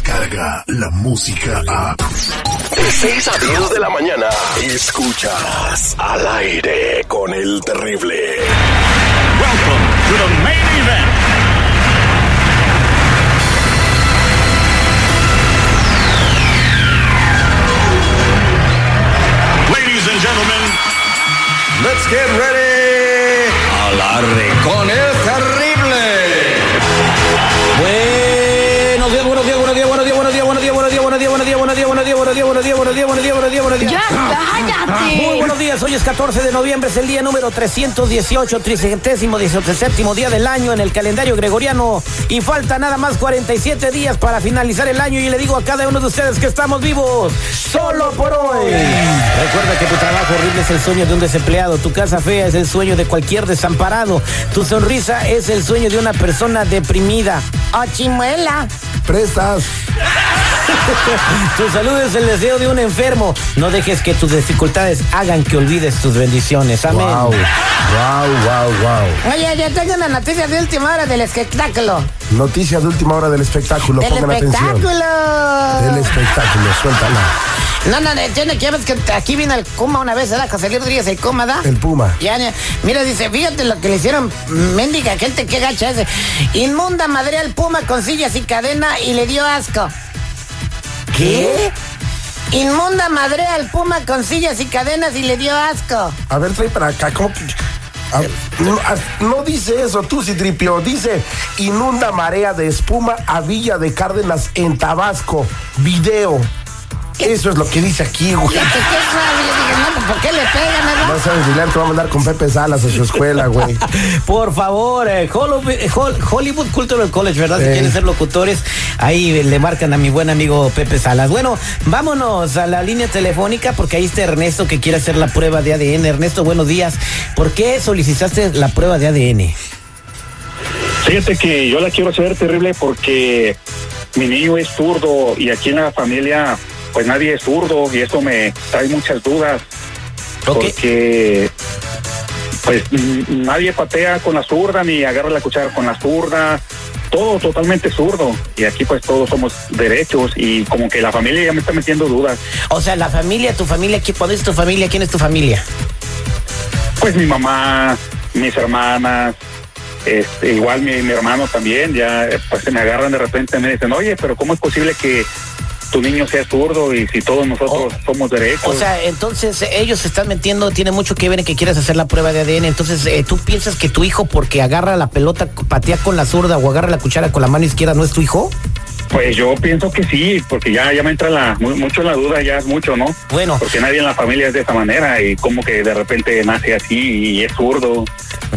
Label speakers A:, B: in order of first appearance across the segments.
A: llega la música a...
B: De 6 a 10 de la mañana, escuchas al aire con el terrible.
C: Welcome to the main event.
D: Muy buenos días, hoy es 14 de noviembre, es el día número 318, tricentésimo, séptimo día del año en el calendario gregoriano y falta nada más 47 días para finalizar el año y le digo a cada uno de ustedes que estamos vivos solo por hoy. Recuerda que tu trabajo horrible es el sueño de un desempleado, tu casa fea es el sueño de cualquier desamparado, tu sonrisa es el sueño de una persona deprimida. ¡Oh, chimuela!
E: Prestas.
D: Tu salud es el deseo de un enfermo. No dejes que tus dificultades hagan que olvides tus bendiciones. Amén.
E: Wow. Wow, wow, wow.
F: Oye, ya tengo una noticia de última hora del espectáculo.
E: Noticias de última hora del espectáculo.
F: Del
E: Pongan atención.
F: espectáculo.
E: Del espectáculo. Suéltala.
F: No, no, no, tiene que ves que aquí vino el Kuma una vez, ¿verdad? José Luis Rodríguez, el Kuma, ¿da?
E: El Puma.
F: Ya, ya. mira, dice, fíjate lo que le hicieron, mendiga gente, qué gacha ese. Inmunda madre al Puma con sillas y cadena y le dio asco.
D: ¿Qué?
F: Inmunda madre al Puma con sillas y cadenas y le dio asco.
E: A ver, trae para acá. ¿Cómo que.? A- no, a- no dice eso, tú sí tripio. Dice inunda marea de espuma a Villa de Cárdenas en Tabasco. Video. Eso es lo que dice aquí, güey.
F: Fíjate qué suave. Yo dije, no, ¿por qué le pegan,
E: No
F: verdad?
E: sabes, Dilan, te va a mandar con Pepe Salas a su escuela, güey.
D: Por favor, eh, Hollywood, eh, Hol- Hollywood Cultural College, ¿verdad? Si
E: Eh.
D: quieren ser locutores, ahí le marcan a mi buen amigo Pepe Salas. Bueno, vámonos a la línea telefónica porque ahí está Ernesto que quiere hacer la prueba de ADN. Ernesto, buenos días. ¿Por qué solicitaste la prueba de ADN?
G: Fíjate que yo la quiero hacer terrible porque mi niño es zurdo y aquí en la familia pues nadie es zurdo y esto me trae muchas dudas porque pues nadie patea con la zurda ni agarra la cuchara con la zurda, todo totalmente zurdo y aquí pues todos somos derechos y como que la familia ya me está metiendo dudas.
D: O sea, la familia, tu familia, ¿quién cuál es tu familia? ¿Quién es tu familia?
G: Pues mi mamá, mis hermanas, este, igual mi, mi hermano también, ya pues se me agarran de repente y me dicen, oye, pero ¿cómo es posible que tu niño sea zurdo y si todos nosotros somos derechos?
D: O sea, entonces ellos se están metiendo, tiene mucho que ver en que quieras hacer la prueba de ADN. Entonces, eh, ¿tú piensas que tu hijo, porque agarra la pelota, patea con la zurda o agarra la cuchara con la mano izquierda, no es tu hijo?
G: pues yo pienso que sí, porque ya, ya me entra la, mu- mucho la duda, ya es mucho, ¿no?
D: Bueno.
G: Porque nadie en la familia es de esa manera y como que de repente nace así y es zurdo,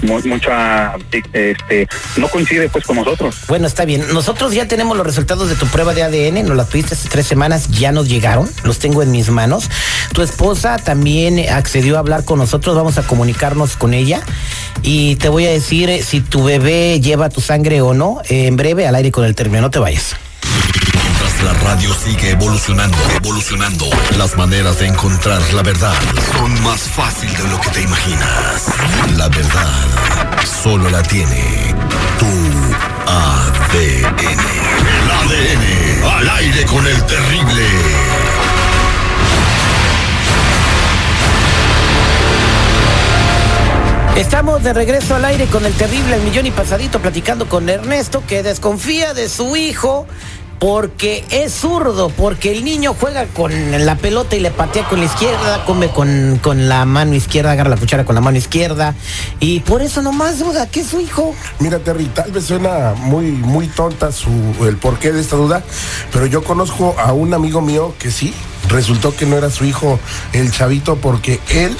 G: mu- mucha, este, no coincide pues con nosotros.
D: Bueno, está bien. Nosotros ya tenemos los resultados de tu prueba de ADN. Nos la tuviste hace tres semanas, ya nos llegaron. Los tengo en mis manos. Tu esposa también accedió a hablar con nosotros. Vamos a comunicarnos con ella. Y te voy a decir eh, si tu bebé lleva tu sangre o no. eh, en breve, al aire con el término. No te vayas.
B: La radio sigue evolucionando, evolucionando, las maneras de encontrar la verdad son más fácil de lo que te imaginas. La verdad solo la tiene tu ADN. El ADN al aire con el terrible.
D: Estamos de regreso al aire con el terrible El millón y pasadito platicando con Ernesto que desconfía de su hijo porque es zurdo, porque el niño juega con la pelota y le patea con la izquierda, come con, con la mano izquierda, agarra la cuchara con la mano izquierda y por eso nomás duda que es su hijo.
E: Mira, Terry, tal vez suena muy, muy tonta su, el porqué de esta duda, pero yo conozco a un amigo mío que sí, resultó que no era su hijo el chavito porque él,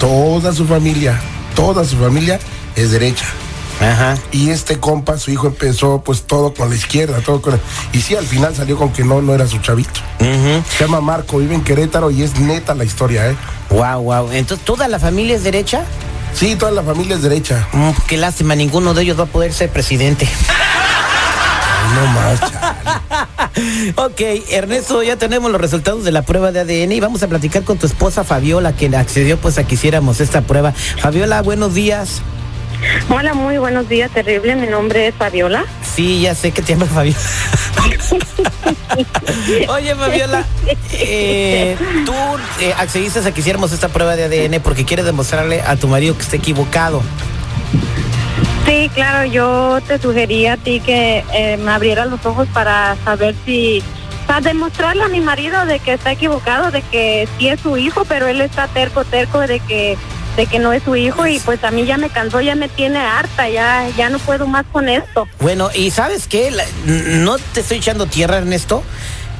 E: toda su familia, toda su familia es derecha.
D: Ajá.
E: Y este compa, su hijo empezó pues todo con la izquierda, todo con... Y sí, al final salió con que no, no era su chavito. Se llama Marco, vive en Querétaro y es neta la historia, ¿eh?
D: Wow, wow. Entonces, ¿toda la familia es derecha?
E: Sí, toda la familia es derecha.
D: Mm, qué lástima, ninguno de ellos va a poder ser presidente.
E: No más.
D: Ok, Ernesto, ya tenemos los resultados de la prueba de ADN y vamos a platicar con tu esposa Fabiola, quien accedió pues a que hiciéramos esta prueba. Fabiola, buenos días.
H: Hola, muy buenos días, terrible. Mi nombre es Fabiola.
D: Sí, ya sé que te llamas Fabiola. Oye, Fabiola, eh, tú eh, accediste a que hiciéramos esta prueba de ADN porque quieres demostrarle a tu marido que está equivocado.
H: Sí, claro, yo te sugería a ti que eh, me abrieras los ojos para saber si, para demostrarle a mi marido de que está equivocado, de que sí es su hijo, pero él está terco, terco de que de que no es su hijo y pues a mí ya me cansó, ya me tiene harta, ya ya no puedo más con esto.
D: Bueno, y sabes qué, no te estoy echando tierra, Ernesto,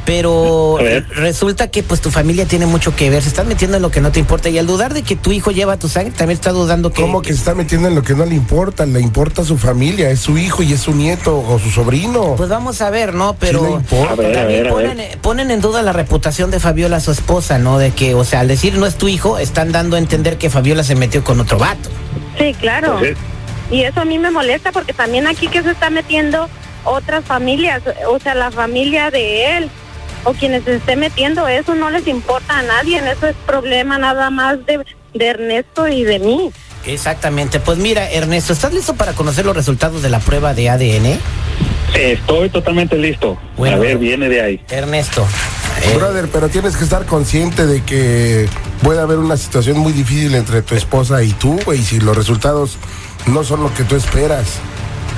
D: pero resulta que pues tu familia tiene mucho que ver, se están metiendo en lo que no te importa y al dudar de que tu hijo lleva tu sangre, también está dudando que...
E: ¿Cómo que se está metiendo en lo que no le importa? Le importa a su familia, es su hijo y es su nieto o su sobrino.
D: Pues vamos a ver, ¿no? Pero
E: le importa.
G: A ver, a
D: también
G: ver, a ver.
D: ponen, ponen en duda la reputación de Fabiola, su esposa, ¿no? De que, o sea, al decir no es tu hijo, están dando a entender que Fabiola se metió con otro vato.
H: Sí, claro.
G: Pues,
H: Y eso a mí me molesta porque también aquí que se está metiendo otras familias, o sea, la familia de él o quienes se esté metiendo, eso no les importa a nadie, eso es problema nada más de, de Ernesto y de mí.
D: Exactamente. Pues mira, Ernesto, ¿estás listo para conocer los resultados de la prueba de ADN?
G: Estoy totalmente listo.
D: Bueno.
G: a ver, viene de ahí.
D: Ernesto. eh,
E: Brother, pero tienes que estar consciente de que puede haber una situación muy difícil entre tu esposa y tú, güey, si los resultados no son lo que tú esperas.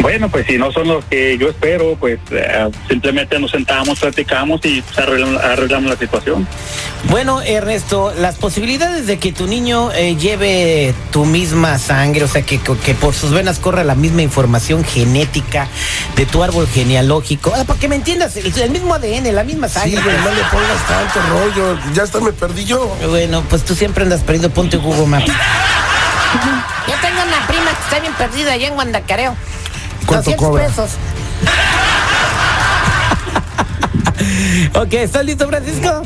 G: Bueno, pues si no son los que yo espero, pues eh, simplemente nos sentamos, platicamos y pues, arreglamos, arreglamos la situación.
D: Bueno, Ernesto, las posibilidades de que tu niño eh, lleve tu misma sangre, o sea, que, que por sus venas corra la misma información genética de tu árbol genealógico, ah, para que me entiendas, el, el mismo ADN, la misma
E: Sí,
D: sangre.
E: güey, no le pongas tanto rollo. Ya hasta me perdí yo.
D: Bueno, pues tú siempre andas perdido, ponte Google Maps.
F: Yo tengo una prima que está bien perdida allá en Guandacareo.
E: ¿Cuánto
F: 200
E: cobra?
F: pesos.
D: ok, ¿estás listo, Francisco?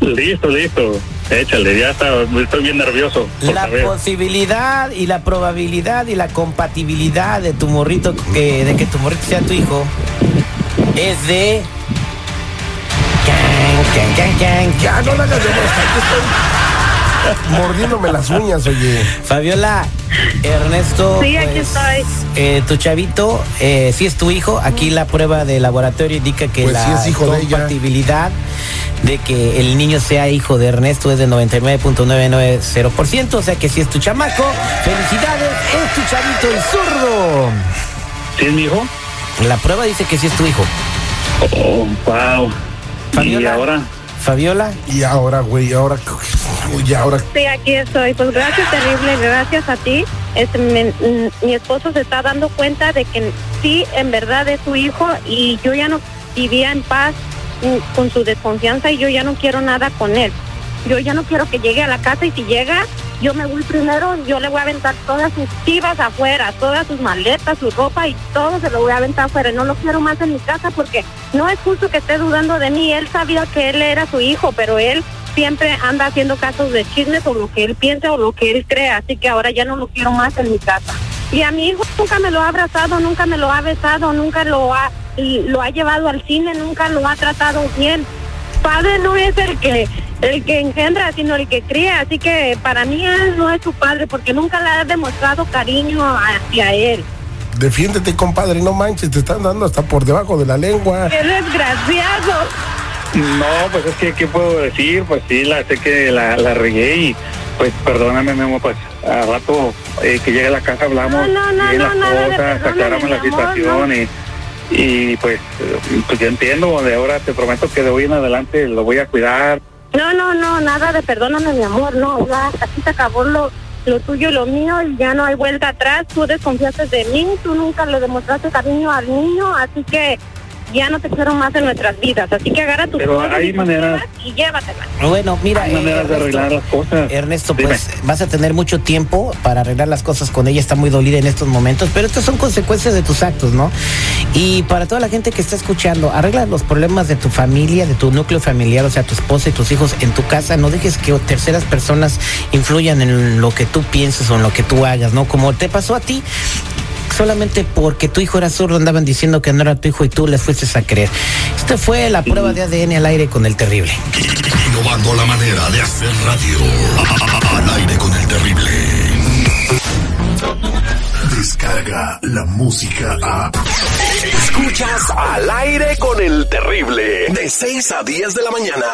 G: Listo, listo. Échale, ya está, estoy bien nervioso.
D: La
G: saber.
D: posibilidad y la probabilidad y la compatibilidad de tu morrito, eh, de que tu morrito sea tu hijo, es de... Can, can, can, can,
E: Ya,
D: can.
E: no la mordiéndome las uñas, oye.
D: Fabiola, Ernesto,
H: Sí, aquí
D: pues,
H: estoy.
D: eh, tu chavito, eh, si es tu hijo, aquí la prueba de laboratorio indica que
E: Pues
D: la
E: sí hijo
D: compatibilidad de que el niño sea hijo de Ernesto es de 99.990%, o sea que si es tu chamaco, felicidades, es tu chavito el zurdo.
G: ¿Sí es mi hijo?
D: La prueba dice que sí es tu hijo.
G: Oh, wow. Y
D: Fabiola.
G: ahora,
D: Fabiola,
E: Y ahora, güey, ahora, y ahora,
H: Sí, aquí estoy. Pues gracias, terrible, gracias a ti. Este, me- mi esposo se está dando cuenta de que sí, en verdad es su hijo y yo ya no vivía en paz con su desconfianza y yo ya no quiero nada con él. Yo ya no quiero que llegue a la casa y si llega, yo me voy primero, yo le voy a aventar todas sus chivas afuera, todas sus maletas, su ropa y todo se lo voy a aventar afuera. No lo quiero más en mi casa porque no es justo que esté dudando de mí. Él sabía que él era su hijo, pero él siempre anda haciendo casos de chismes o lo que él piensa o lo que él cree, así que ahora ya no lo quiero más en mi casa. Y a mi hijo nunca me lo ha abrazado, nunca me lo ha besado, nunca lo ha lo ha llevado al cine, nunca lo ha tratado bien. Padre no es el que el que engendra, sino el que cría, así que para mí él no es su padre porque nunca le ha demostrado cariño hacia él.
E: defiéndete, compadre, no manches, te están dando hasta por debajo de la lengua.
H: ¡Qué desgraciado!
G: No, pues es que, ¿qué puedo decir? Pues sí, la sé que la, la regué y, pues perdóname, Memo, pues a rato eh, que llegue a la casa hablamos
H: No, no, no,
G: bien
H: no,
G: las cosas, aclaramos la
H: mi amor,
G: situación y, y pues, eh, pues yo entiendo, de ahora te prometo que de hoy en adelante lo voy a cuidar.
H: No, no, no, nada de perdóname, mi amor, no, ya aquí se acabó lo, lo tuyo y lo mío y ya no hay vuelta atrás. Tú desconfiaste de mí, tú nunca le demostraste cariño al niño, así que ya no te quiero más en nuestras vidas. Así que agarra tus
G: Pero
H: cosas
G: hay
H: y
G: maneras-
H: y llévatelas.
D: Bueno, mira,
G: Hay
D: eh,
G: maneras de arreglar las cosas.
D: Ernesto,
G: Dime.
D: pues vas a tener mucho tiempo para arreglar las cosas con ella, está muy dolida en estos momentos, pero estas son consecuencias de tus actos, ¿no? Y para toda la gente que está escuchando, arregla los problemas de tu familia, de tu núcleo familiar, o sea, tu esposa y tus hijos en tu casa, no dejes que terceras personas influyan en lo que tú pienses o en lo que tú hagas, ¿no? Como te pasó a ti, solamente porque tu hijo era zurdo andaban diciendo que no era tu hijo y tú le fuiste a creer. Esta fue la prueba de ADN al aire con el terrible.
B: Innovando la manera de hacer radio. Al aire con el terrible.
A: De Escucha la música a.
I: Escuchas al aire con el terrible. De 6 a 10 de la mañana.